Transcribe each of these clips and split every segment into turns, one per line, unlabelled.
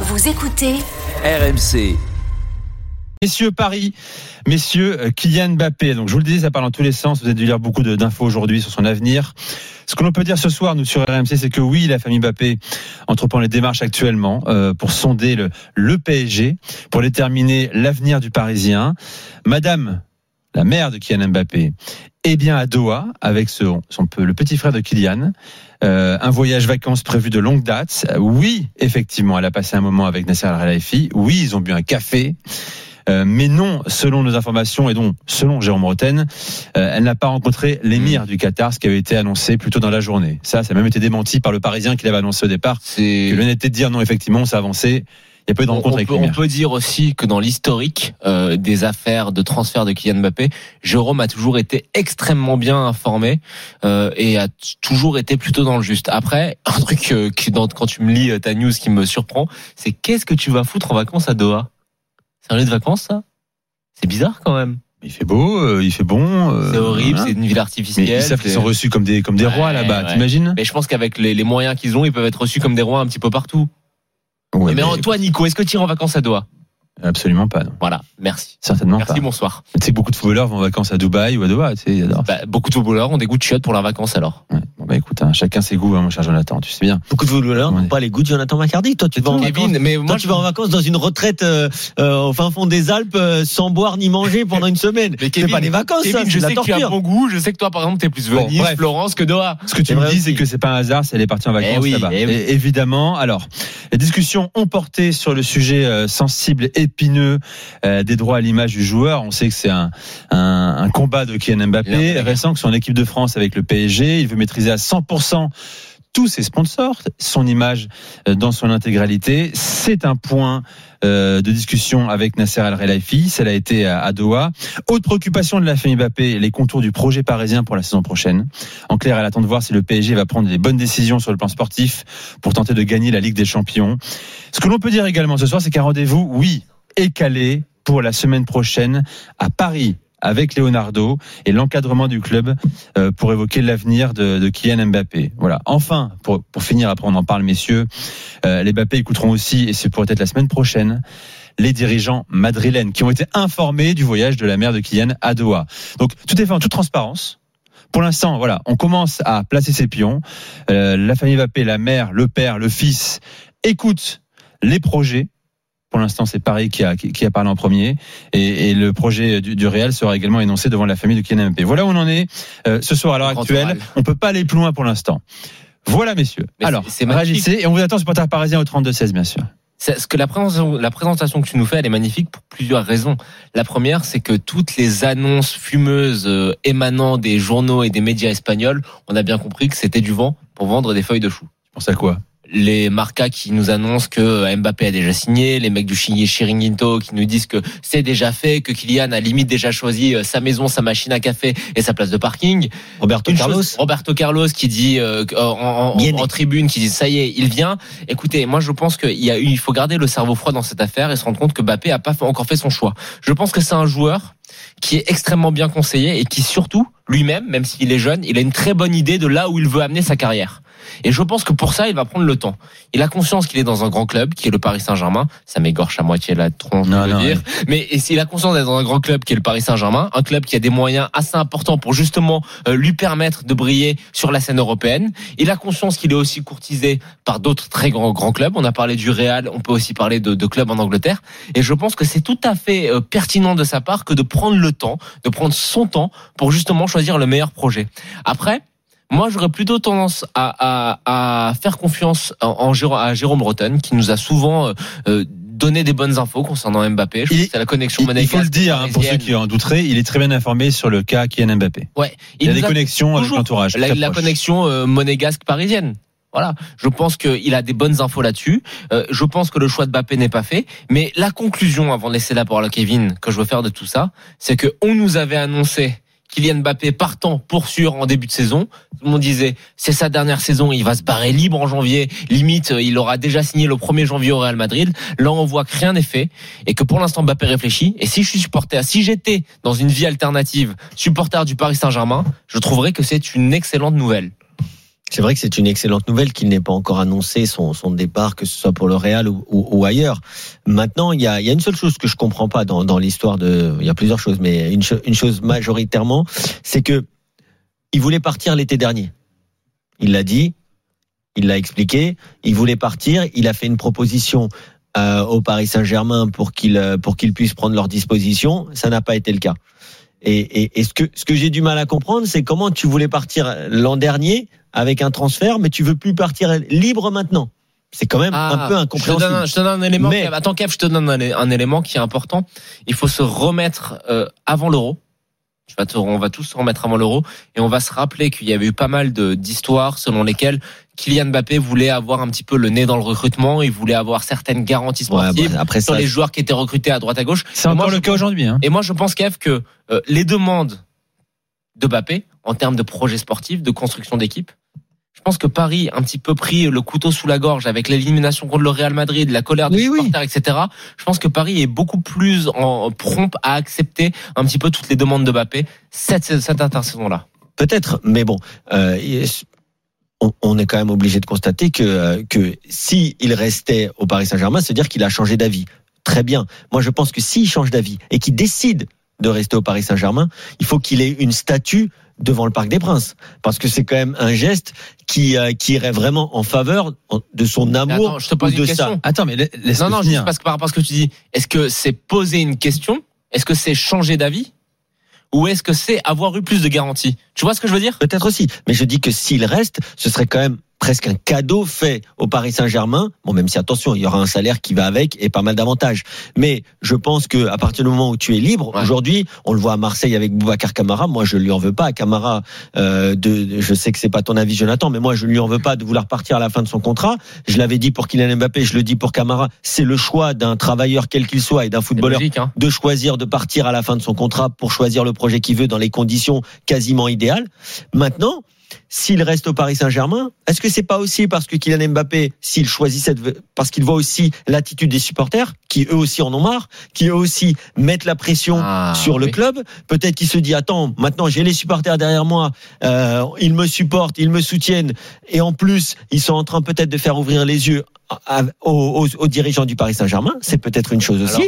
Vous écoutez
RMC.
Messieurs Paris, messieurs euh, Kylian Mbappé. Donc je vous le disais, ça parle dans tous les sens. Vous avez dû lire beaucoup de- d'infos aujourd'hui sur son avenir. Ce que l'on peut dire ce soir, nous sur RMC, c'est que oui, la famille Mbappé entreprend les démarches actuellement euh, pour sonder le, le PSG, pour déterminer l'avenir du Parisien. Madame, la mère de Kylian Mbappé, est bien à Doha avec son, son peu- le petit frère de Kylian. Euh, un voyage vacances prévu de longue date. Oui, effectivement, elle a passé un moment avec Nasser Al-Khelaifi. Oui, ils ont bu un café. Euh, mais non, selon nos informations et donc selon Jérôme Roten, euh, elle n'a pas rencontré l'émir du Qatar, ce qui avait été annoncé plus tôt dans la journée. Ça, ça a même été démenti par le Parisien qui l'avait annoncé au départ.
C'est
Que l'honnêteté de dire non, effectivement, on s'est avancé. Il n'y a pas eu de
on,
rencontre
on
avec
peut, on peut dire aussi que dans l'historique euh, des affaires de transfert de Kylian Mbappé, Jérôme a toujours été extrêmement bien informé euh, et a toujours été plutôt dans le juste. Après, un truc euh, qui, dans, quand tu me lis euh, ta news qui me surprend, c'est qu'est-ce que tu vas foutre en vacances à Doha? C'est un lieu de vacances ça? C'est bizarre quand même.
Il fait beau, euh, il fait bon. euh,
C'est horrible,
voilà.
c'est une ville
Mais
artificielle.
ils savent qu'ils
c'est-
sont reçus comme des, comme des
Ouais,
rois là-bas,
ouais.
t'imagines?
Mais je pense qu'avec les, les moyens qu'ils ont, ils peuvent être reçus comme des rois un petit peu partout.
Ouais,
mais,
mais
toi, Nico, est-ce que tu iras en vacances à Doha?
Absolument pas. non.
Voilà, merci.
Certainement
Merci,
pas.
bonsoir.
Tu sais beaucoup de footballeurs vont en vacances à Dubaï ou à Doha, tu sais, ils adorent.
Bah, beaucoup de footballeurs ont des goûts de chiottes pour leurs vacances alors.
Ouais. Bon, bah écoute, hein, chacun ses goûts, hein, mon cher Jonathan, tu sais bien.
Beaucoup de footballeurs
Ouais.
n'ont pas les goûts de Jonathan McCarty. Toi, tu vas en vacances.
Kevin, mais
Toi, tu vas en vacances dans une retraite euh, euh, au fin fond des Alpes euh, sans boire ni manger pendant une semaine.
Mais
C'est
Kevin,
pas des vacances,
Kevin,
ça, c'est
je sais que tu as bon goût. Je sais que toi, par exemple, t'es plus
Bon,
Venise,
bref.
Florence que Doha.
Ce que tu me dis, c'est que c'est pas un hasard, c'est elle est partie en vacances
Eh oui,
là-bas.
eh oui.
Évidemment, alors, les discussions ont porté sur le sujet euh, sensible, épineux euh, des droits à l'image du joueur. On sait que c'est un, un, un combat de Kylian Mbappé, récent que son équipe de France avec le PSG. Il veut maîtriser à 100% tous ses sponsors, son image euh, dans son intégralité. C'est un point euh, de discussion avec Nasser Al-Khelaifi. Celle a été à, à Doha. Autre préoccupation de la famille Mbappé, les contours du projet parisien pour la saison prochaine. En clair, elle attend de voir si le PSG va prendre les bonnes décisions sur le plan sportif pour tenter de gagner la Ligue des Champions. Ce que l'on peut dire également ce soir, c'est qu'un rendez-vous, oui, est calé pour la semaine prochaine à Paris avec Leonardo et l'encadrement du club euh, pour évoquer l'avenir de, de Kylian Mbappé. Voilà. Enfin, pour, pour finir, après on en parle, messieurs, euh, les Mbappé écouteront aussi, et c'est pourrait être la semaine prochaine, les dirigeants madrilènes qui ont été informés du voyage de la mère de Kylian à Doha. Donc tout est fait en toute transparence. Pour l'instant, voilà, on commence à placer ses pions. Euh, la famille Mbappé, la mère, le père, le fils, écoutent les projets. Pour l'instant, c'est Paris qui a, qui, qui a parlé en premier. Et, et le projet du, du Real sera également énoncé devant la famille de Kylian Mbappé. Voilà où on en est euh, ce soir à l'heure actuelle. On peut pas aller plus loin pour l'instant. Voilà, messieurs.
Mais
Alors,
c'est-
réagissez et on vous attend supporter parisien au 32-16, bien sûr.
Ce que la présentation, la présentation que tu nous fais, elle est magnifique pour plusieurs raisons. La première, c'est que toutes les annonces fumeuses euh, émanant des journaux et des médias espagnols, on a bien compris que c'était du vent pour vendre des feuilles de chou.
Tu penses à quoi?
Les marcas qui nous annoncent que Mbappé a déjà signé, les mecs du Chi- Chiringuito qui nous disent que c'est déjà fait, que Kylian a limite déjà choisi euh, sa maison, sa machine à café et sa place de parking.
Roberto
Une
Carlos.
chose, Roberto Carlos qui dit euh, en, en- en tribune, qui dit ça y est, il vient. Écoutez, moi je pense qu'il y a eu, il faut garder le cerveau froid dans cette affaire et se rendre compte que Mbappé a pas encore fait son choix. Je pense que c'est un joueur qui est extrêmement bien conseillé et qui surtout lui-même, même s'il est jeune, il a une très bonne idée de là où il veut amener sa carrière. Et je pense que pour ça, il va prendre le temps. Il a conscience qu'il est dans un grand club, qui est le Paris Saint-Germain. Ça m'égorge à moitié la tronche
Non,
de le dire. Mais et s'il a conscience d'être dans un grand club qui est le Paris Saint-Germain, un club qui a des moyens assez importants pour justement euh, lui permettre de briller sur la scène européenne. Il a conscience qu'il est aussi courtisé par d'autres très grands grands clubs. On a parlé du Real, on peut aussi parler de, de clubs en Angleterre. Et je pense que c'est tout à fait euh, pertinent de sa part que de prendre le temps, de prendre son temps pour justement choisir le meilleur projet. Après. Moi, j'aurais plutôt tendance à, à, à faire confiance en, en Jérôme, à Jérôme Rotten, qui nous a souvent euh, euh, donné des bonnes infos concernant Mbappé. Je pense c'est la connexion
Il, il faut le dire, hein, pour ceux qui en douteraient, il est très bien informé sur le cas Kylian Mbappé.
Ouais,
Il, a des
nous
connexions avec l'entourage.
la, la connexion euh, monégasque parisienne. Voilà, je pense qu'il a des bonnes infos là-dessus. Euh, je pense que le choix de Mbappé n'est pas fait. Mais la conclusion, avant de laisser la parole à Kevin, que je veux faire de tout ça, c'est que on nous avait annoncé Kylian Mbappé partant pour sûr en début de saison. Tout le monde disait c'est sa dernière saison, il va se barrer libre en janvier. Limite, euh, il aura déjà signé le 1er janvier au Real Madrid. Là, on voit que rien n'est fait et que pour l'instant Mbappé réfléchit. Et si je suis supporter, si j'étais dans une vie alternative, supporter du Paris Saint-Germain, je trouverais que c'est une excellente nouvelle.
C'est vrai que c'est une excellente nouvelle qu'il n'ait pas encore annoncé son, départ, que ce soit pour le Real ou, ailleurs. Maintenant, il y a, une seule chose que je comprends pas dans, l'histoire de. Il y a plusieurs choses, mais une chose majoritairement, c'est que il voulait partir l'été dernier. Il l'a dit, il l'a expliqué. Il voulait partir. Il a fait une proposition euh, au Paris Saint-Germain pour qu'il euh, pour qu'ils puissent prendre leur disposition. Ça n'a pas été le cas. Et, et, et ce que ce que j'ai du mal à comprendre, c'est comment tu voulais partir l'an dernier avec un transfert, mais tu veux plus partir libre maintenant. C'est quand même un peu
Ah, Je te, donne,
incompréhensible.
un- je te donne un élément.
Mais-.
Attends, Kev, je te donne un, un élément qui est important. Il faut se remettre euh, avant l'euro. Tu vas te- on va tous se remettre avant l'euro et on va se rappeler qu'il y avait eu pas mal de- d'histoires selon lesquelles Kylian Mbappé voulait avoir un petit peu le nez dans le recrutement, il voulait avoir certaines garanties
Ouais,
sportives
bah, après
sur
ça,
les joueurs qui étaient recrutés à droite à gauche.
C'est
moi,
encore
je
le cas aujourd'hui. Hein.
Et moi, je pense, Kev, que euh, les demandes de Mbappé en termes de projet sportif, de construction d'équipe, pense que Paris un petit peu pris le couteau sous la gorge avec l'élimination contre le Real Madrid, la colère des
Oui, oui.
supporters, etc. Je pense que Paris est beaucoup plus en prompt à accepter un petit peu toutes les demandes de Mbappé cette, cette intersaison-là.
Peut-être, mais bon, euh, on, est quand même obligé de constater que euh, que si il restait au Paris Saint-Germain, c'est-à-dire qu'il a changé d'avis. Très bien. Moi, je pense que s'il change d'avis et qu'il décide de rester au Paris Saint-Germain, il faut qu'il ait une statue devant le Parc des Princes, parce que c'est quand même un geste qui euh, qui irait vraiment en faveur de son amour
attends, je te pose
ou de
une question.
ça.
Attends, mais la- laisse
Non, non,
finir.
juste parce que par rapport à ce que tu dis, est-ce que c'est poser une question? Est-ce que c'est changer d'avis? Ou est-ce que c'est avoir eu plus de garanties? Tu vois ce que je veux dire?
Peut-être aussi. Mais je dis que s'il reste, ce serait quand même presque un cadeau fait au Paris Saint-Germain. Bon, même si attention, il y aura un salaire qui va avec et pas mal d'avantages. Mais je pense que à partir du moment où tu es libre,
Ouais.
aujourd'hui, on le voit à Marseille avec Boubacar Camara. Moi, je lui en veux pas à Camara. Euh, de, je sais que c'est pas ton avis, Jonathan, mais moi, je lui en veux pas de vouloir partir à la fin de son contrat. Je l'avais dit pour Kylian Mbappé, je le dis pour Camara. C'est le choix d'un travailleur quel qu'il soit et d'un footballeur
logique, hein
de choisir de partir à la fin de son contrat pour choisir le projet qu'il veut dans les conditions quasiment idéales. Maintenant, s'il reste au Paris Saint-Germain, est-ce que c'est pas aussi parce que Kylian Mbappé, s'il choisit cette, parce qu'il voit aussi l'attitude des supporters, qui eux aussi en ont marre, qui eux aussi mettent la pression
Ah,
sur le
oui.
club, peut-être qu'il se dit attends, maintenant j'ai les supporters derrière moi, euh, ils me supportent, ils me soutiennent, et en plus ils sont en train peut-être de faire ouvrir les yeux à- aux, aux- aux dirigeants du Paris Saint-Germain, c'est peut-être une chose aussi.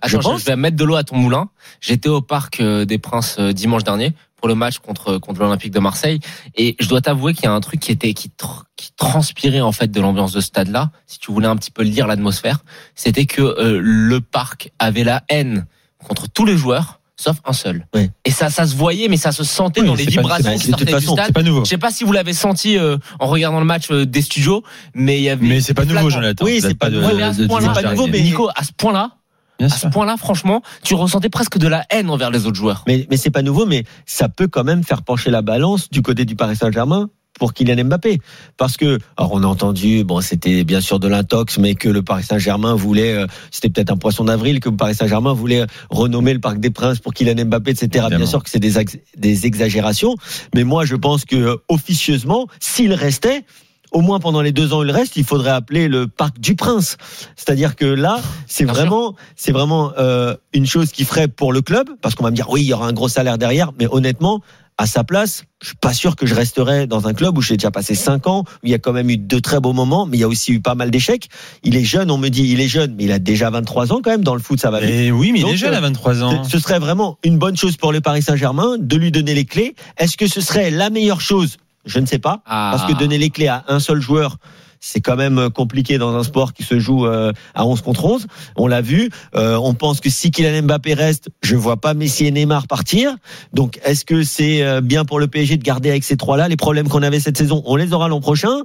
Alors,
Je
Attends, je,
pense.
vais mettre de l'eau à ton moulin. J'étais au parc euh, des Princes euh, dimanche dernier pour le match contre contre l'Olympique de Marseille et je dois t'avouer qu'il y a un truc qui était qui, tr- qui transpirait en fait de l'ambiance de ce stade-là. Si tu voulais un petit peu lire l'atmosphère, c'était que euh, le parc avait la haine contre tous les joueurs sauf un seul.
Oui.
Et ça ça se voyait mais ça se sentait
Oui,
dans les vibrations
c'est-
qui
de toute
sortaient du
façon,
stade.
C'est pas nouveau.
Je sais pas si vous l'avez senti euh, en regardant le match euh, des studios, mais il y avait
Mais c'est pas nouveau. Jonathan.
Oui, c'est pas
de-
nouveau,
mais à ce
de- de
point-là,
dimanche
c'est pas nouveau, mais-
Nico, à ce point-là,
Bien
à ce point-là, franchement, tu ressentais presque de la haine envers les autres joueurs.
Mais, mais c'est pas nouveau, mais ça peut quand même faire pencher la balance du côté du Paris Saint-Germain pour Kylian Mbappé. Parce que, alors on a entendu, bon, c'était bien sûr de l'intox, mais que le Paris Saint-Germain voulait, euh, c'était peut-être un poisson d'avril, que le Paris Saint-Germain voulait renommer le Parc des Princes pour Kylian Mbappé, etc. Bien sûr que c'est des, des exagérations, mais moi je pense que euh, officieusement, s'il restait, au moins pendant les deux ans où il reste, il faudrait appeler le Parc du Prince. C'est-à-dire que là, c'est vraiment, c'est vraiment euh, une chose qui ferait pour le club, parce qu'on va me dire oui, il y aura un gros salaire derrière, mais honnêtement, à sa place, je suis pas sûr que je resterais dans un club où j'ai déjà passé cinq ans, où il y a quand même eu de très beaux moments, mais il y a aussi eu pas mal d'échecs. Il est jeune, on me dit, il est jeune, mais il a déjà 23 ans quand même dans le foot, ça va vite.
Et oui, mais il est jeune
euh,
à 23 ans.
Ce serait vraiment une bonne chose pour le Paris Saint-Germain de lui donner les clés. Est-ce que ce serait la meilleure chose Je ne sais pas. Parce que donner les clés à un seul joueur, c'est quand même compliqué dans un sport qui se joue euh, à 11 contre 11. On l'a vu. Euh, on pense que si Kylian Mbappé reste, je vois pas Messi et Neymar partir. Donc, est-ce que c'est euh, bien pour le PSG de garder avec ces trois-là les problèmes qu'on avait cette saison? On les aura l'an prochain.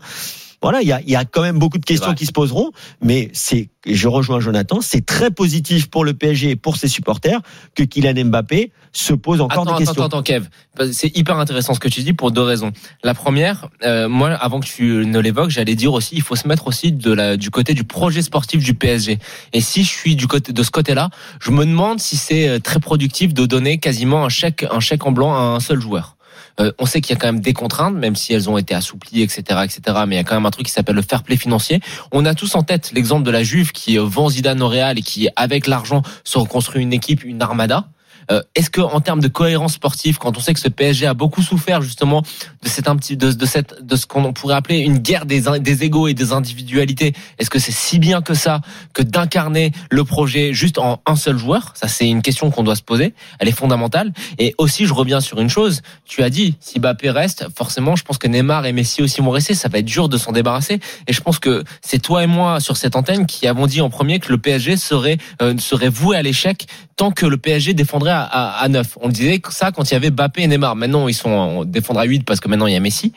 Voilà, il y a, y a quand même beaucoup de questions qui se poseront, mais c'est, je rejoins Jonathan, c'est très positif pour le PSG et pour ses supporters que Kylian Mbappé se pose encore
Attends,
des
attends,
questions.
attends, Kev. C'est hyper intéressant ce que tu dis pour deux raisons. La première, euh, moi, avant que tu ne l'évoques, j'allais dire aussi, il faut se mettre aussi de la, du côté du projet sportif du PSG. Et si je suis du côté de ce côté-là, je me demande si c'est euh, très productif de donner quasiment un chèque, un chèque en blanc à un seul joueur. Euh, on sait qu'il y a quand même des contraintes, même si elles ont été assouplies, etc., etc. Mais il y a quand même un truc qui s'appelle le fair play financier. On a tous en tête l'exemple de la Juve qui euh, vend Zidane au Real et qui, avec l'argent, se reconstruit une équipe, une armada. Euh, Est-ce que en termes de cohérence sportive, quand on sait que ce PSG a beaucoup souffert justement de cette un petit de, de cette de ce qu'on pourrait appeler une guerre des des égaux et des individualités, est-ce que c'est si bien que ça que d'incarner le projet juste en un seul joueur? Ça c'est une question qu'on doit se poser. Elle est fondamentale. Et aussi, je reviens sur une chose. Tu as dit si Mbappé reste, forcément, je pense que Neymar et Messi aussi vont rester. Ça va être dur de s'en débarrasser. Et je pense que c'est toi et moi sur cette antenne qui avons dit en premier que le PSG serait euh, serait voué à l'échec tant que le PSG défendrait à, à, à 9. On le disait ça quand il y avait Mbappé et Neymar. Maintenant, ils sont on défendra à 8 parce que maintenant il y a Messi.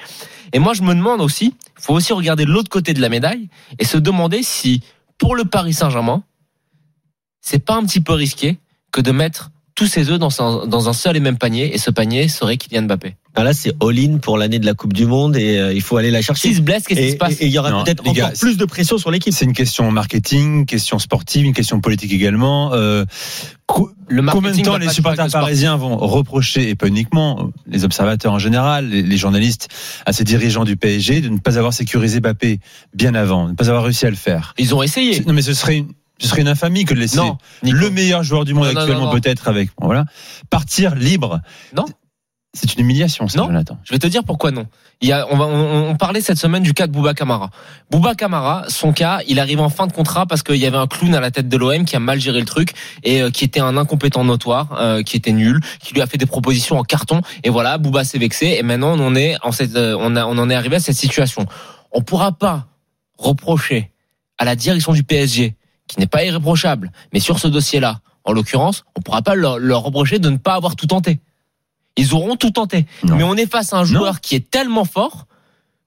Et moi, je me demande aussi, il faut aussi regarder l'autre côté de la médaille et se demander si pour le Paris Saint-Germain, c'est pas un petit peu risqué que de mettre tous ses œufs dans un, dans un seul et même panier et ce panier serait Kylian Mbappé.
Ah, Là, c'est all-in pour l'année de la Coupe du Monde et euh, il faut aller la chercher.
S'il se blesse, qu'est-ce qui se passe
et il y aura peut-être encore
gars,
plus de pression sur l'équipe.
C'est une question marketing, question sportive, une question politique également. Euh,
Le
Combien de temps les supporters parisiens vont reprocher, et pas uniquement les observateurs en général, les, les journalistes, à ces dirigeants du PSG de ne pas avoir sécurisé Mbappé bien avant, de ne pas avoir réussi à le faire?
Ils ont essayé.
Non mais ce serait une, ce serait une infamie que de laisser
Non,
le meilleur joueur du monde
Non,
actuellement peut-être avec voilà partir libre.
Non.
C'est une humiliation, ça,
Non.
Jonathan.
Je vais te dire pourquoi non. Il y a, on, va, on, on parlait cette semaine du cas de Bouba Kamara. Bouba Kamara, son cas, il arrive en fin de contrat parce qu'il y avait un clown à la tête de l'OM qui a mal géré le truc et euh, qui était un incompétent notoire, euh, qui était nul, qui lui a fait des propositions en carton. Et voilà, Bouba s'est vexé et maintenant on en est en cette, euh, on, a, on en est arrivé à cette situation. On pourra pas reprocher à la direction du PSG, qui n'est pas irréprochable, mais sur ce dossier-là, en l'occurrence, on pourra pas leur, leur reprocher de ne pas avoir tout tenté. Ils auront tout tenté.
Non.
Mais on est face à un joueur qui est tellement fort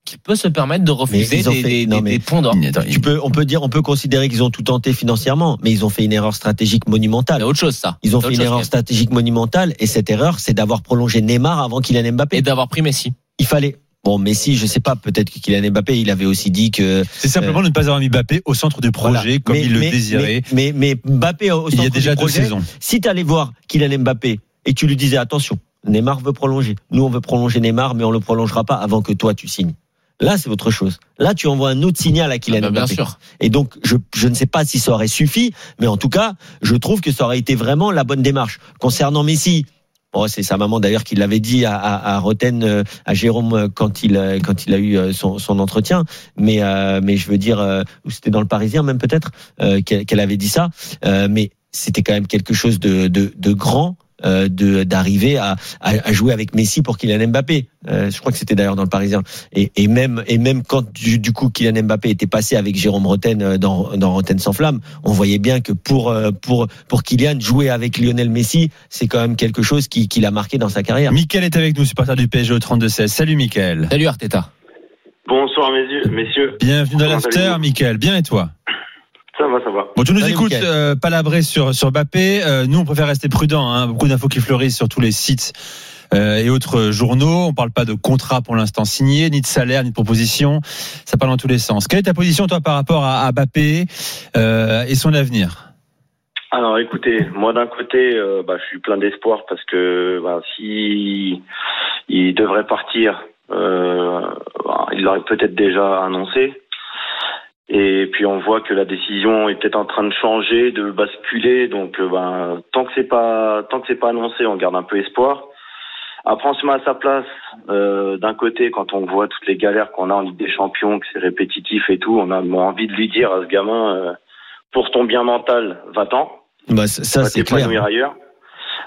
qu'il peut se permettre de refuser des,
fait-
des,
non,
des-
mais-
des ponts d'or.
Attends,
Tu peux, on peut dire, on peut considérer qu'ils ont tout tenté financièrement, mais ils ont fait une erreur stratégique
C'est
monumentale.
autre chose, ça.
Ils ont
C'est
fait une
chose,
erreur stratégique monumentale et cette erreur, c'est d'avoir prolongé Neymar avant Kylian
Et
Mbappé.
d'avoir pris Messi.
Il fallait. Bon, Messi, je sais pas, peut-être que Kylian Mbappé, il avait aussi dit que
C'est simplement de ne pas avoir mis Mbappé au centre du projet
Voilà.
comme
Mais-
il le désirait.
Mais, mais, mais Mbappé au
il y a
centre
déjà
du
deux
projet,
saisons.
Si tu allais voir Kylian Mbappé et tu lui disais attention, Neymar veut prolonger. Nous, on veut prolonger Neymar, mais on le prolongera pas avant que toi tu signes. Là, c'est autre chose. Là, tu envoies un autre signal à Kylian
Ah bah, bien
Mbappé.
sûr.
Et donc, je, je ne sais pas si ça aurait suffi, mais en tout cas, je trouve que ça aurait été vraiment la bonne démarche. Concernant Messi, bon, c'est sa maman d'ailleurs qui l'avait dit à, à, à Roten, euh, à Jérôme euh, quand il euh, quand il a eu son, son entretien. Mais euh, mais je veux dire, euh, c'était dans le Parisien même peut-être euh, qu'elle avait dit ça. Mais c'était quand même quelque chose de de, de grand. Euh, de d'arriver à, à, à jouer avec Messi pour Kylian Mbappé. Euh, je crois que c'était d'ailleurs dans le Parisien. Et, et même et même quand du, du coup Kylian Mbappé était passé avec Jérôme Roten euh, dans dans Roten sans flamme, on voyait bien que pour pour pour Kylian jouer avec Lionel Messi, c'est quand même quelque chose qui qui l'a marqué dans sa carrière.
Michael est avec nous, supporter du PSG au 32-16. Salut Michael.
Salut Arteta.
Bonsoir messieurs. messieurs.
Bienvenue dans l'after, Michael. Bien et toi?
Ça va, ça va.
Bon, tu nous
Salut,
écoutes euh, palabrer sur sur Mbappé. Euh, nous, on préfère rester prudent. Hein. Beaucoup d'infos qui fleurissent sur tous les sites euh, et autres journaux. On parle pas de contrat pour l'instant signé, ni de salaire, ni de proposition. Ça parle dans tous les sens. Quelle est ta position toi par rapport à, à Mbappé euh, et son avenir?
Alors écoutez, moi d'un côté, euh, bah, je suis plein d'espoir parce que bah, si il devrait partir, euh, bah, il l'aurait peut-être déjà annoncé. Et puis on voit que la décision est peut-être en train de changer, de basculer. Donc euh, bah, tant que c'est pas tant que c'est pas annoncé, on garde un peu espoir. Après, on se met à sa place. Euh, D'un côté, quand on voit toutes les galères qu'on a en Ligue des Champions, que c'est répétitif et tout, on a envie de lui dire à ce gamin, euh, pour ton bien mental, va-t'en
Bah, ça c'est clair.
t'épanouir ailleurs.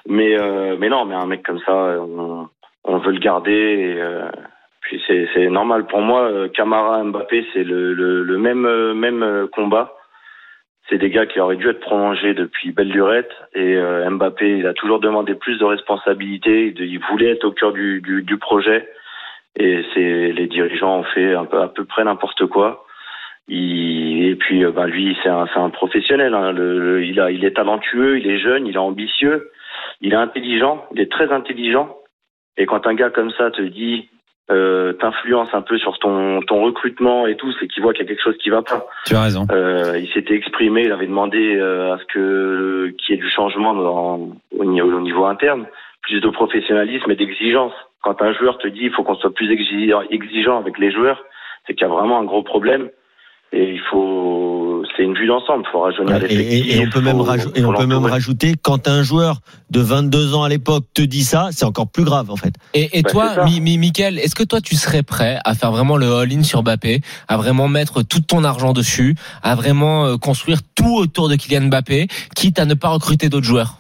Mais euh, mais non, mais un mec comme ça, on, on veut le garder. Et, euh, puis c'est normal pour moi. euh, Camara, Mbappé, c'est le, le, le même euh, même euh, combat. C'est des gars qui auraient dû être prolongés depuis belle lurette. Et euh, Mbappé, il a toujours demandé plus de responsabilités. Il, voulait être au cœur du, du, du projet. Et c'est les dirigeants ont fait un peu, à peu près n'importe quoi. Il, et puis, bah, lui, c'est un, un professionnel. Hein. Le, le- il, a, il est talentueux, il est jeune, il est ambitieux, il est intelligent, il est très intelligent. Et quand un gars comme ça te dit, euh, t'influence un peu sur ton, ton recrutement et tout, c'est qu'il voit qu'il y a quelque chose qui va pas.
Tu as raison.
Euh, il s'était exprimé, il avait demandé euh, à ce que qu'il y ait du changement dans, au, niveau, au niveau interne, plus de professionnalisme et d'exigence. Quand un joueur te dit il faut qu'on soit plus exigeant, exigeant avec les joueurs, c'est qu'il y a vraiment un gros problème. Et il faut, c'est une vue d'ensemble. Il faut rajeunir
Ouais, et,
l'effectif.
et- et on peut même,
faut-
rajou- et on peut même rajouter quand un joueur de 22 ans à l'époque te dit ça, c'est encore plus grave en fait.
Et, et
Bah,
toi,
ça.
Mi, est-ce que toi tu serais prêt à faire vraiment le all-in sur Mbappé, à vraiment mettre tout ton argent dessus, à vraiment euh, construire tout autour de Kylian Mbappé, quitte à ne pas recruter d'autres joueurs?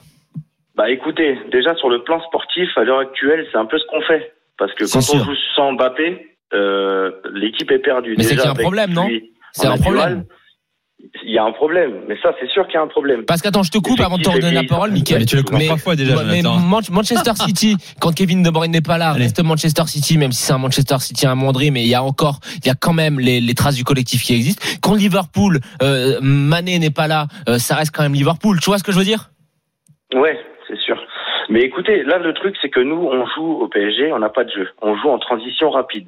Bah écoutez, déjà sur le plan sportif, à l'heure actuelle, c'est un peu ce qu'on fait. Parce que
C'est
quand
sûr.
on joue sans Mbappé, euh, l'équipe est perdue.
Mais c'est
Déjà,
qu'il y a un problème, non? C'est un problème.
Il y a un problème, mais ça c'est sûr qu'il y a un problème.
Parce qu'attends, je te coupe avant de te redonner la parole,
Mais
Mickaël.
tu le comprends
Mais-
trois fois déjà,
mais Manchester City, quand Kevin De Bruyne n'est pas là,
Allez.
reste Manchester City, même si c'est un Manchester City amoindri, mais il y a encore, il y a quand même les, les traces du collectif qui existent. Quand Liverpool, euh, Mané n'est pas là, euh, ça reste quand même Liverpool. Tu vois ce que je veux dire?
Ouais, c'est sûr. Mais écoutez, là le truc c'est que nous on joue au PSG, on n'a pas de jeu. On joue en transition rapide.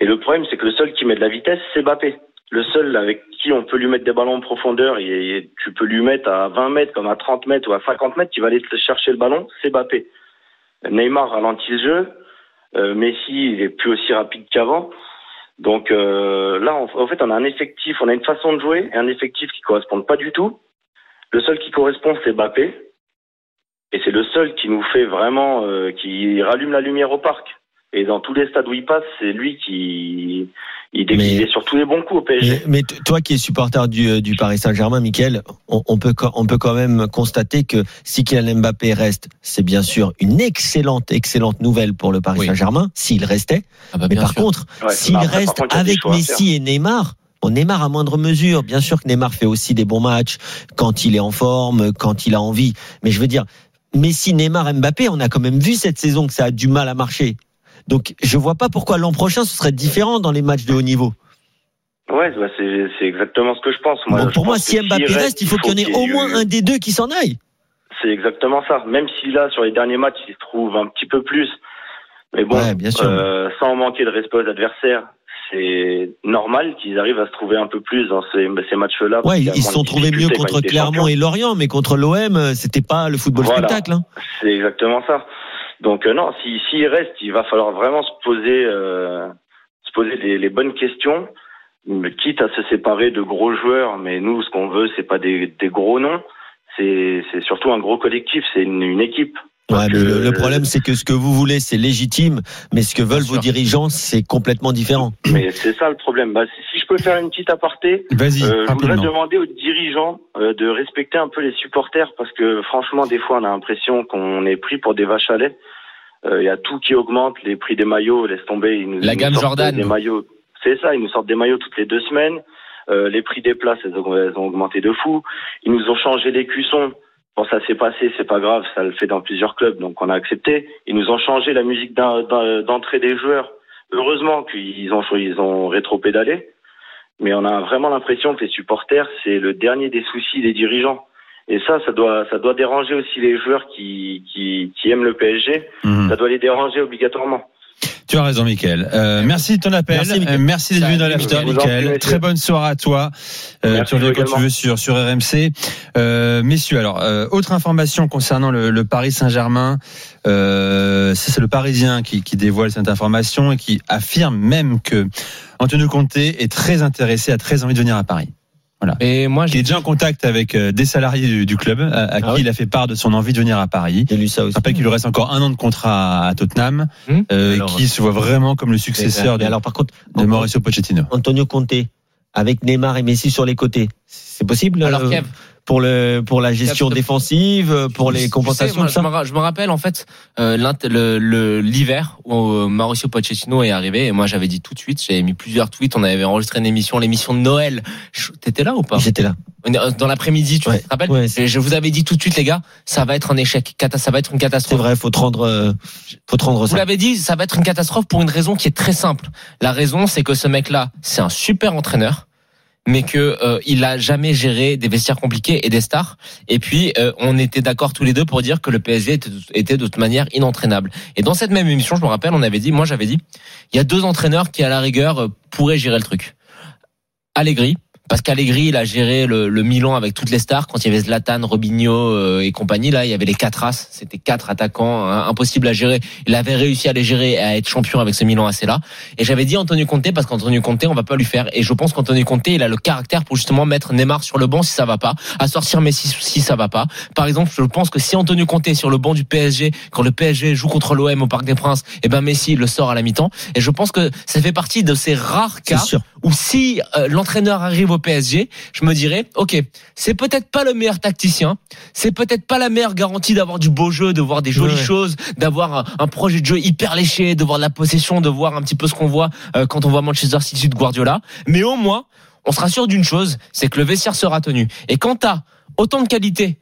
Et le problème c'est que le seul qui met de la vitesse, c'est Mbappé. Le seul avec qui on peut lui mettre des ballons en profondeur et, tu peux lui mettre à 20 mètres comme à 30 mètres ou à 50 mètres qui va aller chercher le ballon, c'est Mbappé. Neymar ralentit le jeu. Euh, Messi il est plus aussi rapide qu'avant. Donc euh, là, en, fait, on a un effectif, on a une façon de jouer et un effectif qui correspond pas du tout. Le seul qui correspond, c'est Mbappé. Et c'est le seul qui nous fait vraiment, euh, qui rallume la lumière au parc. Et dans tous les stades où il passe, c'est lui qui il,
Mais-
il est sur tous les bons coups au PSG.
Mais, toi qui es supporter du, euh, du Paris Saint-Germain, Michael, on, on peut, on peut quand même constater que si Kylian Mbappé reste, c'est bien sûr une excellente, excellente nouvelle pour le Paris
Oui.
Saint-Germain, s'il restait.
ah bah,
Mais par
sûr.
contre,
Ouais,
s'il
bah
reste
contre,
avec Messi et Neymar, bon, Neymar à moindre mesure, bien sûr que Neymar fait aussi des bons matchs quand il est en forme, quand il a envie. Mais je veux dire, Messi, Neymar, Mbappé, on a quand même vu cette saison que ça a du mal à marcher. Donc, je vois pas pourquoi l'an prochain ce serait différent dans les matchs de haut niveau.
Ouais, bah, c'est exactement ce que je pense. Moi,
Bon,
je
pour moi, si Mbappé reste, il faut qu'il y en ait au moins un des deux qui s'en aille.
C'est exactement ça. Même si là, sur les derniers matchs, il se trouve un petit peu plus. Mais bon,
Ouais, bien sûr.
euh, sans manquer de respect aux adversaires, c'est normal qu'ils arrivent à se trouver un peu plus dans ces, ces matchs-là.
Ouais, ils se sont trouvés mieux contre Clermont et Lorient, mais contre l'OM, euh, c'était pas le football
Voilà.
spectacle. hein.
C'est exactement ça. Donc euh, non, si s'il reste, il va falloir vraiment se poser euh, se poser les, bonnes questions, quitte à se séparer de gros joueurs. Mais nous, ce qu'on veut, c'est pas des, gros noms, c'est c'est surtout un gros collectif, c'est une équipe.
Ouais,
que-
le, le problème, c'est que ce que vous voulez, c'est légitime, mais ce que veulent vos dirigeants, c'est complètement différent.
Mais c'est ça le problème. Bah, si, si je peux faire une petite aparté,
Vas-y,
euh, je voudrais demander aux dirigeants euh, de respecter un peu les supporters parce que franchement, des fois, on a l'impression qu'on est pris pour des vaches à lait. Euh, Il y a tout qui augmente, les prix des maillots, laisse tomber. Ils nous,
La
ils
gamme
sortent
Jordan.
Des maillots, c'est ça. Ils nous sortent des maillots toutes les deux semaines. Euh, les prix des places, elles ont, elles ont augmenté de fou. Ils nous ont changé les cuissons. Bon, ça s'est passé, c'est pas grave, ça le fait dans plusieurs clubs, donc on a accepté. Ils nous ont changé la musique d'en- d'en- d'entrée des joueurs. Heureusement qu'ils ont, ils ont rétro-pédalé. Mais on a vraiment l'impression que les supporters, c'est le dernier des soucis des dirigeants. Et ça, ça doit, ça doit déranger aussi les joueurs qui, qui, qui aiment le PSG.
Mhm.
Ça doit les déranger obligatoirement.
Tu as raison, Michael. Euh, merci de ton appel.
Merci.
Euh, merci d'être venu dans l'after, Michael. Très bonne soirée à toi. Euh,
Merci
tu reviens quand
également.
tu veux sur, sur RMC. Euh, messieurs, alors, euh, autre information concernant le, le Paris Saint-Germain. Euh, ça, c'est le Parisien qui, qui dévoile cette information et qui affirme même que Antonio Conte est très intéressé, a très envie de venir à Paris.
Et moi,
Il est déjà en contact avec euh, des salariés du, du club à, à
Ah
qui
oui
il a fait part de son envie de venir à Paris.
J'ai lu ça aussi.
Je rappelle qu'il lui reste encore un an de contrat à Tottenham,
Hmm.
euh,
Alors,
qui se voit vraiment comme le successeur de,
alors, par contre,
de Mauricio Pochettino.
Antonio Conte, avec Neymar et Messi sur les côtés, c'est possible
alors
euh,
Kev,
pour le pour la gestion défensive, euh, pour
Tu
les
sais,
compensations,
moi,
tout ça
je, me, rappelle en fait euh, l'hiver où euh, Mauricio Pochettino est arrivé et moi j'avais dit tout de suite, j'avais mis plusieurs tweets, on avait enregistré une émission, l'émission de Noël. T'étais là ou pas?
J'étais là.
Dans l'après-midi, tu
Ouais.
te rappelles?
Ouais, c'est-
Je vous avais dit tout de suite les gars, ça va être un échec, ça va être une
C'est
catastrophe.
vrai, faut te rendre, euh, faut te rendre
Vous
ça.
l'avez dit, ça va être une catastrophe pour une raison qui est très simple. La raison, c'est que ce mec-là, c'est un super entraîneur, mais que euh, il a jamais géré des vestiaires compliqués et des stars. Et puis, euh, on était d'accord tous les deux pour dire que le PSG était, de toute manière inentraînable. Et dans cette même émission, je me rappelle, on avait dit, moi j'avais dit, il y a deux entraîneurs qui à la rigueur euh, pourraient gérer le truc. Allegri, Parce qu'Allegri, il a géré le, le, Milan avec toutes les stars. Quand il y avait Zlatan, Robinho euh, et compagnie, là, il y avait les quatre as. C'était quatre attaquants hein, impossible à gérer. Il avait réussi à les gérer et à être champion avec ce Milan AC là. Et j'avais dit Antonio Conte parce qu'Antonio Conte, on va pas lui faire. Et je pense qu'Antonio Conte, il a le caractère pour justement mettre Neymar sur le banc si ça va pas, à sortir Messi si ça va pas. Par exemple, je pense que si Antonio Conte est sur le banc du PSG, quand le PSG joue contre l'OM au Parc des Princes, et eh ben Messi le sort à la mi-temps. Et je pense que ça fait partie de ces rares cas où si euh, l'entraîneur arrive au PSG, je me dirais, ok, c'est peut-être pas le meilleur tacticien, c'est peut-être pas la meilleure garantie d'avoir du beau jeu, de voir des jolies choses, d'avoir un, projet de jeu hyper léché, de voir de la possession, de voir un petit peu ce qu'on voit euh, quand on voit Manchester City de Guardiola. Mais au moins, on sera sûr d'une chose, c'est que le vestiaire sera tenu. Et quand t'as autant de qualité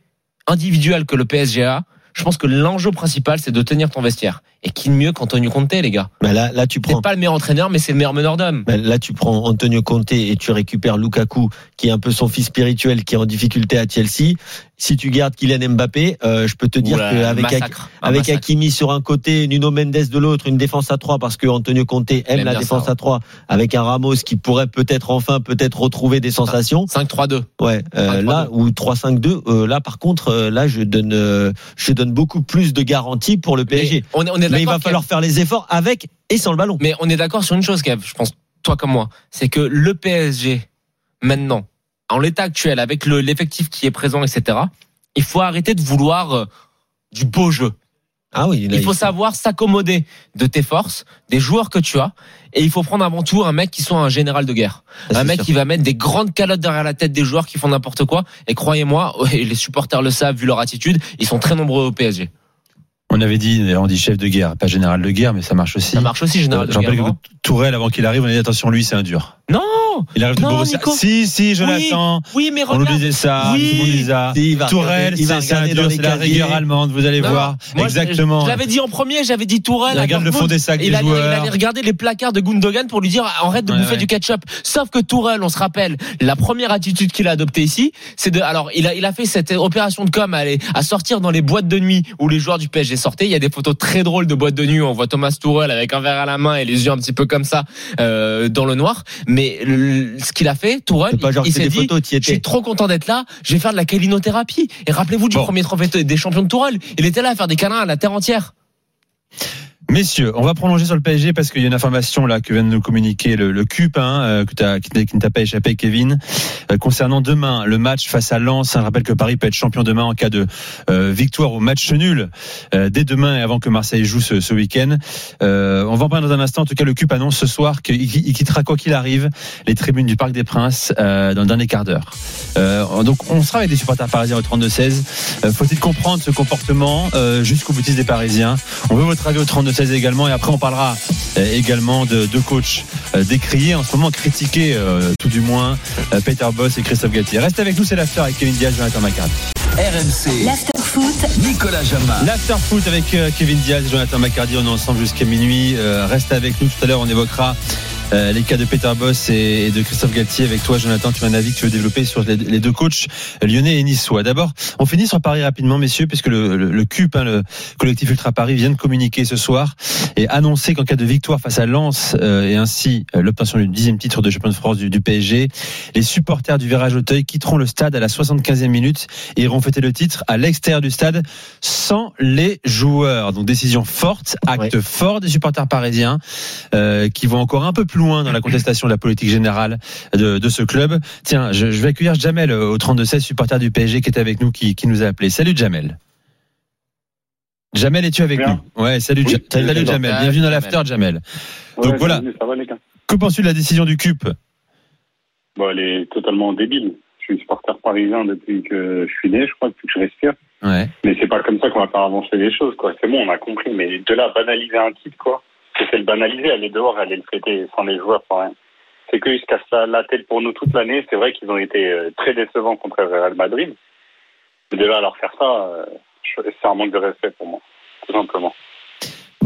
individuelle que le PSG a, je pense que l'enjeu principal, c'est de tenir ton vestiaire. Et qui de mieux qu'Antonio Conte, les gars
bah là, là, tu prends.
C'est pas le meilleur entraîneur, mais c'est le meilleur meneur d'hommes.
Bah là, tu prends Antonio Conte et tu récupères Lukaku, qui est un peu son fils spirituel, qui est en difficulté à Chelsea. Si tu gardes Kylian Mbappé, euh, je peux te dire qu'avec avec Hakimi sur un côté, Nuno Mendes de l'autre, une défense à 3 parce que Antonio Conte aime, la défense à 3 avec un Ramos qui pourrait peut-être enfin peut-être retrouver des sensations.
5-3-2.
Ouais, euh, là ou 3-5-2. Euh, là, par contre, là, je donne, je donne beaucoup plus de garanties pour le PSG.
Mais, on est, on est
mais il va falloir faire les efforts avec et sans le ballon.
Mais on est d'accord sur une chose, Kev. Je pense toi comme moi, c'est que le PSG maintenant en l'état actuel, avec l'effectif qui est présent, etc., il faut arrêter de vouloir euh, du beau jeu.
Ah oui,
il faut savoir s'accommoder de tes forces, des joueurs que tu as, et il faut prendre avant tout un mec qui soit un général de guerre, un mec qui va mettre des grandes calottes derrière la tête des joueurs qui font n'importe quoi. Et croyez-moi, les supporters le savent vu leur attitude, ils sont très nombreux au PSG.
On avait dit, on dit chef de guerre, pas général de guerre, mais ça marche aussi.
Ça marche aussi, général de guerre.
Je rappelle que Tourelle, avant qu'il arrive, on a dit attention, lui, c'est un dur.
Non
Il arrive de Borussia. Si, si, Jonathan.
Oui, oui mais
regarde. On nous disait ça. Oui. Tout le monde disait ça. Si, Tourelle, c'est un dur, c'est la rigueur allemande, vous allez voir. Moi, Exactement.
Je, l'avais dit en premier, j'avais dit Tourelle.
Il regarde le fond des sacs des
il
joueurs.
il allait regarder les placards de Gundogan pour lui dire arrête de bouffer du ketchup. Sauf que Tourelle, on se rappelle, la première attitude qu'il a adoptée ici, c'est de. Alors, il a, il a fait cette opération de com à, aller, à sortir dans les boîtes de nuit où les joueurs du PSG sortaient. Il y a des photos très drôle de boîte de nuit. On voit Thomas Tourelle avec un verre à la main et les yeux un petit peu comme ça euh, dans le noir. Mais ce qu'il a fait, Tourelle, il, s'est dit, je suis trop content d'être là. Je vais faire de la calinothérapie. Et rappelez-vous du premier trophée des champions de Tourelle. Il était là à faire des câlins à la terre entière.
Messieurs, on va prolonger sur le PSG parce qu'il y a une information là que vient de nous communiquer le, le CUP, hein, euh, que as, qui, ne t'a pas échappé, Kevin, euh, concernant demain le match face à Lens. Je rappelle que Paris peut être champion demain en cas de euh, victoire au match nul dès demain et avant que Marseille joue ce, ce week-end. on va en parler dans un instant. En tout cas, le CUP annonce ce soir qu'il quittera quoi qu'il arrive les tribunes du Parc des Princes dans le dernier quart d'heure. donc, on sera avec des supporters parisiens au 32-16. Faut-il comprendre ce comportement jusqu'au boutiste des Parisiens? On veut votre avis au 32 16 également. Et après, on parlera euh, également de deux coachs euh, décriés, en ce moment critiqués, euh, tout du moins, Peter Boss et Christophe Galtier. Reste avec nous, c'est l'after avec Kevin Diaz, Jonathan Macard.
RMC. L'after foot. Nicolas Jamin.
L'after foot avec Kevin Diaz et Jonathan Macardy. On est ensemble jusqu'à minuit. reste avec nous. Tout à l'heure, on évoquera euh, les cas de Peter Boss et, de Christophe Galtier avec toi, Jonathan. Tu as un avis que tu veux développer sur les, deux coachs lyonnais et niçois. D'abord, on finit sur Paris rapidement, messieurs, puisque le, le, le CUP, hein, le collectif Ultra Paris, vient de communiquer ce soir et annoncer qu'en cas de victoire face à Lens euh, et ainsi euh, l'obtention du dixième titre de champion de France du, du, PSG, les supporters du Virage Auteuil quitteront le stade à la 75e minute et iront fêter le titre à l'extérieur du stade sans les joueurs. Donc décision forte, acte fort des supporters parisiens qui vont encore un peu plus loin dans la contestation de la politique générale de, de ce club. Tiens, je, je, vais accueillir Jamel euh, au 32-16, supporter du PSG qui est avec nous, qui, qui nous a appelé. Salut Jamel. Jamel, es-tu avec nous? Ouais, salut, oui, salut, Jamel. Bienvenue dans l'after, Jamel.
Ouais,
Donc voilà. que penses-tu de la décision du CUP?
Bon, Elle est totalement débile. Je suis supporter parisien depuis que je suis né, je crois, depuis que je respire.
Ouais.
Mais c'est pas comme ça qu'on va faire avancer les choses, quoi. C'est bon, on a compris. Mais de là, banaliser un titre, quoi c'est le banaliser, aller dehors, aller le fêter sans les joueurs, sans rien. C'est qu'ils se cassent la tête pour nous toute l'année. C'est vrai qu'ils ont été euh, très décevants contre le Real Madrid. Mais déjà, leur faire ça, euh, c'est un manque de respect pour moi, tout simplement.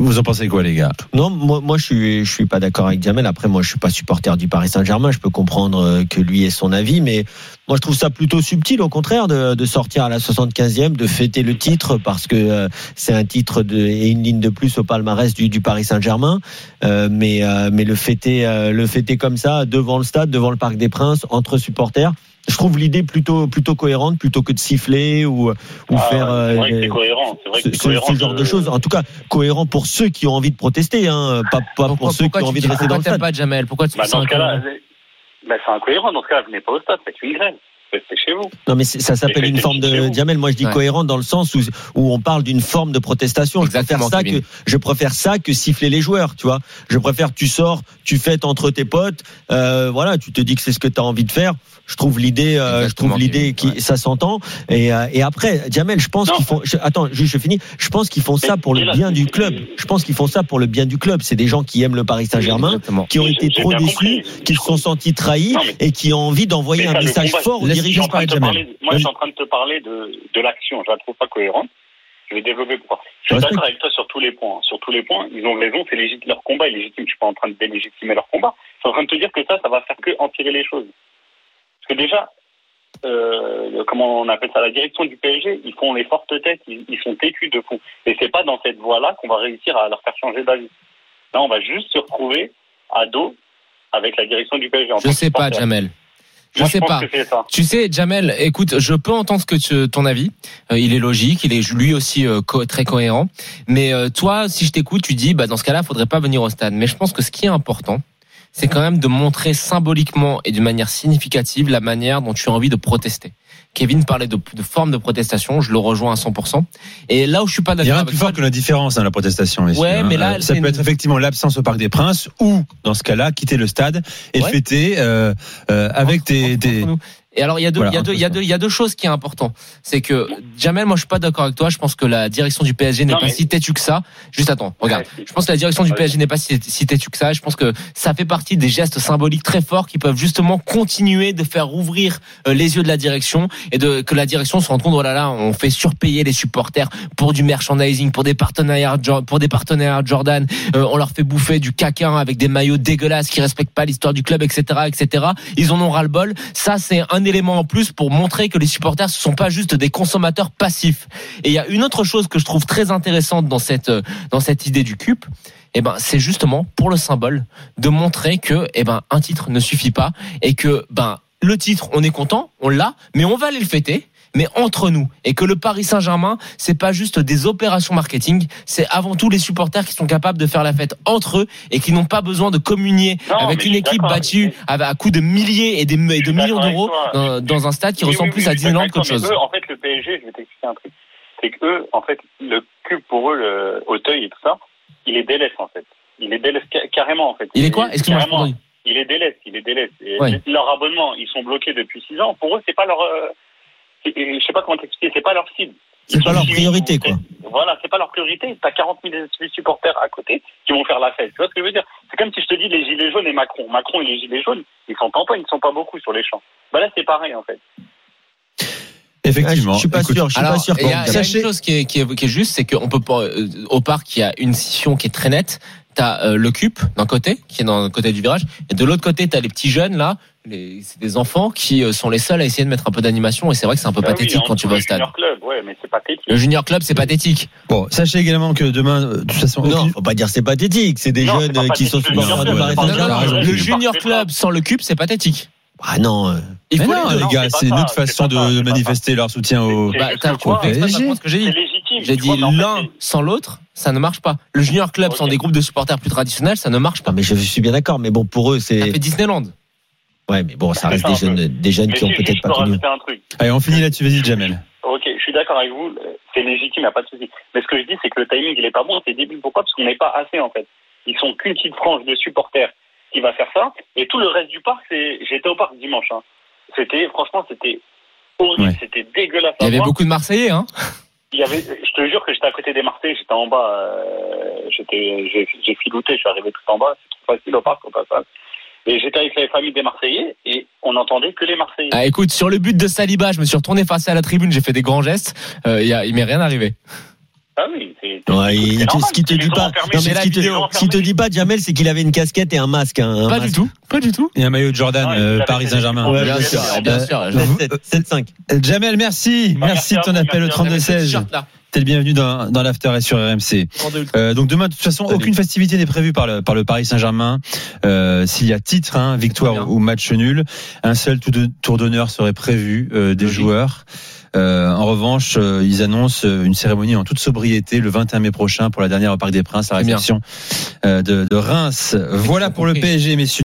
Vous en pensez quoi, les gars?
Non, moi, moi je suis, je suis pas d'accord avec Jamel. Après, moi, je suis pas supporter du Paris Saint-Germain. Je peux comprendre euh, que lui ait son avis, mais moi, je trouve ça plutôt subtil, au contraire, de, de sortir à la 75e, de fêter le titre parce que euh, c'est un titre de, et une ligne de plus au palmarès du, du Paris Saint-Germain. Euh, mais, euh, mais le fêter, euh, le fêter comme ça devant le stade, devant le Parc des Princes, entre supporters. Je trouve l'idée plutôt plutôt cohérente plutôt que de siffler ou, ou
Ah,
faire euh,
c'est vrai que
des-
c'est cohérent. C'est vrai que
ce,
cohérent.
genre de choses. En tout cas, cohérent pour ceux qui ont envie de protester, hein, pas, pas
Pourquoi,
pour ceux qui ont envie de rester dans
pourquoi
le stade.
pas Jamel? Pourquoi tu
Bah, dans ce cas-là, bah, c'est incohérent. Dans ce cas-là, venez pas au stade, faites une grève. Restez chez vous.
Non, mais ça s'appelle une forme de diamel. Moi, je dis
Ouais.
cohérent dans le sens où, où on parle d'une forme de protestation. Je préfère ça
Kevin.
que je préfère ça que siffler les joueurs. Tu vois, je préfère tu sors, tu fêtes entre tes potes. Euh, voilà, tu te dis que c'est ce que tu as envie de faire. Je trouve l'idée, euh, je trouve l'idée qui
ouais.
ça s'entend. Et, euh, et après, Jamel, je pense qu'ils font. je- attends, juste je finis. Je pense qu'ils font ça pour le bien du club. Je pense qu'ils font ça pour le bien du club. C'est des gens qui aiment le Paris Saint-Germain qui ont été trop déçus, qui se sont sentis trahis
Non,
et qui ont envie d'envoyer un message
combat,
fort aux
Je
dirigeants.
de moi, je suis en train de te parler de, de l'action. Je la trouve pas cohérente. Je vais développer pourquoi. Je suis d'accord avec toi sur tous les points. Sur tous les points, ils ont raison. C'est légitime. Leur combat est légitime. Je suis pas en train de délégitimer leur combat. Je suis en train de te dire que ça, ça va faire que empirer les choses. Que déjà, euh, comment on appelle ça, la direction du PSG, ils font les fortes têtes, ils, ils sont têtus de fou. Et c'est pas dans cette voie-là qu'on va réussir à leur faire changer d'avis. Là, on va juste se retrouver à dos avec la direction du PSG. en
Je sais pas. Jamel. Je
Moi,
sais pas. Tu sais, Jamel, écoute, je peux entendre ce que tu- ton avis. Euh, il est logique, il est lui aussi euh, co- très cohérent. Mais euh, toi, si je t'écoute, tu dis, bah dans ce cas-là, faudrait pas venir au stade. Mais je pense que ce qui est important, c'est quand même de montrer symboliquement et d'une manière significative la manière dont tu as envie de protester. Kevin parlait de, de forme de protestation, je le rejoins à 100%. Et là où je suis pas
Il y a
d'accord
rien plus fort que la différence dans la protestation. messieurs,
Ouais,
hein.
mais là,
ça peut
une-
être effectivement l'absence au Parc des Princes ou, dans ce cas-là, quitter le stade et
Ouais.
fêter euh, euh, avec
entre-
tes, tes-.
Et alors il y a deux,
Voilà,
il y a deux, il y a deux, il y a deux choses qui est important. C'est que Jamel, moi je suis pas d'accord avec toi. Je pense que la direction du PSG n'est pas
mais-
si têtue que ça. Juste attends, regarde. Je pense que la direction du. PSG n'est pas si, si têtue que ça. Je pense que ça fait partie des gestes symboliques très forts qui peuvent justement continuer de faire ouvrir euh, les yeux de la direction et de que la direction se rende compte oh là là, on fait surpayer les supporters pour du merchandising, pour des partenariats, Jo- pour des partenaires Jordan. Euh, on leur fait bouffer du caca avec des maillots dégueulasses qui respectent pas l'histoire du club, etc., etc. Ils en ont ras le bol. Ça, c'est un élément en plus pour montrer que les supporters ce sont pas juste des consommateurs passifs. Et il y a une autre chose que je trouve très intéressante dans cette euh, dans cette idée du CUP. Eh ben, c'est justement pour le symbole de montrer que, eh ben, un titre ne suffit pas et que, ben, le titre, on est content, on l'a, mais on va aller le fêter mais entre nous et que le Paris Saint-Germain c'est pas juste des opérations marketing c'est avant tout les supporters qui sont capables de faire la fête entre eux et qui n'ont pas besoin de communier
Non,
avec une équipe battue à coups de milliers et des- et de millions d'euros dans, dans un stade qui
Oui,
ressemble
oui,
plus à Disneyland qu'autre chose
eux, en fait, le PSG, je vais t'expliquer un truc. C'est que eux, en fait, le cube pour eux, le Auteuil et tout ça, il est délaisse en fait. Il est délaisse ca- carrément en fait.
il est quoi? Excuse-moi.
Il est délaisse, il est délaisse.
Ouais.
Leur abonnement, ils sont bloqués depuis six ans. Pour eux, c'est pas leur, euh, je sais pas comment t'expliquer, c'est pas leur cible.
C'est pas leur priorité, quoi.
Voilà, c'est pas leur priorité. T'as 40 000 supporters à côté qui vont faire la fête. Tu vois ce que je veux dire? C'est comme si je te dis les gilets jaunes et Macron. Macron et les gilets jaunes, ils sont tampons, ils ne sont pas beaucoup sur les champs. Bah là, c'est pareil en fait.
effectivement.
je suis pas
Écoute,
sûr. Je suis
Alors,
pas sûr.
il y a, y une chose qui est, qui est, qui est juste, c'est qu'on peut pas, euh, au parc, il y a une scission qui est très nette. T'as euh, le CUP d'un côté, qui est dans le côté du virage, et de l'autre côté, t'as les petits jeunes là. les- C'est des enfants qui euh, sont les seuls à essayer de mettre un peu d'animation, et c'est vrai que c'est un peu
Bah oui,
pathétique quand tu vas au
le
stade.
Junior Club, ouais, mais c'est pathétique.
Le junior club, c'est pathétique.
Bon, sachez également que demain, euh, de toute façon,
Non,
aucune-
faut pas dire c'est pathétique. C'est des
Non,
jeunes
pas
qui sont
raison.
Le
je
junior club sans le CUP, c'est pathétique.
Ah non. euh,
Il faut
non,
les deux.
les
non,
gars,
c'est
une
ça,
autre façon de,
ça,
manifester leur soutien au.
Bah, t'as- ce que j'ai
C'est
dit.
légitime.
J'ai dit l'un sans l'autre, ça ne marche pas. Le junior club sans des groupes de supporters plus traditionnels, ça ne marche pas.
Non, mais je suis bien d'accord. Mais bon, pour eux,
Ça
c'est.
fait Disneyland.
Ouais, mais bon, ça reste
ça,
des
un
jeunes, des jeunes qui ont peut-être pas connu.
rajouter un truc.
Allez, on finit là-dessus. Vas-y, Jamel.
Ok, je suis d'accord avec vous. C'est légitime, il n'y a pas de souci. Mais ce que je dis, c'est que le timing, il est pas bon. C'est débile. Pourquoi? Parce qu'on n'est pas assez, en fait. Ils sont qu'une petite frange de supporters qui va faire ça. Et tout le reste du parc, c'est. J'étais au parc dimanche. Hein. C'était, franchement, c'était horrible.
Ouais.
C'était dégueulasse.
Il y avait beaucoup de Marseillais, hein.
Il y avait, je te jure que j'étais à côté des Marseillais, j'étais en bas, euh, j'étais, j'ai, j'ai filouté, je suis arrivé tout en bas, c'est trop facile au parc au passage. Et j'étais avec la famille des Marseillais et on n'entendait que les Marseillais.
Ah, écoute, sur le but de Saliba, je me suis retourné face à la tribune, j'ai fait des grands gestes. Euh, il y a- il m'est rien arrivé.
Ah oui, c'est.
Ouais, ce qui te dit pas,
enfermés,
non,
c'est
mais
la
ce qui te,
vidéo
ce qui te dit pas, Jamel, c'est qu'il avait une casquette et un masque. hein, un
Pas
masque.
du tout, pas du tout.
Et un maillot de Jordan,
Ouais,
euh, Paris Saint-Germain.
Ouais,
Bien
bien
sûr, bien sûr.
Euh,
7-7, 7-5.
Euh, Jamel, merci. Merci
merci
de ton appel au
merci à vous.
32-16. T'es le bienvenu dans, dans l'after et sur RMC. Euh, donc demain, de toute façon,
Salut.
aucune festivité n'est prévue par le, par le Paris Saint-Germain. Euh, S'il y a titre, hein, victoire ou, match nul, un seul tour d'honneur serait prévu euh, des
Logique.
joueurs. Euh, en revanche, euh, ils annoncent euh, une cérémonie en toute sobriété le 21 mai prochain pour la dernière au Parc des Princes, à la réception euh, de, de Reims. Voilà pour le. PSG, messieurs.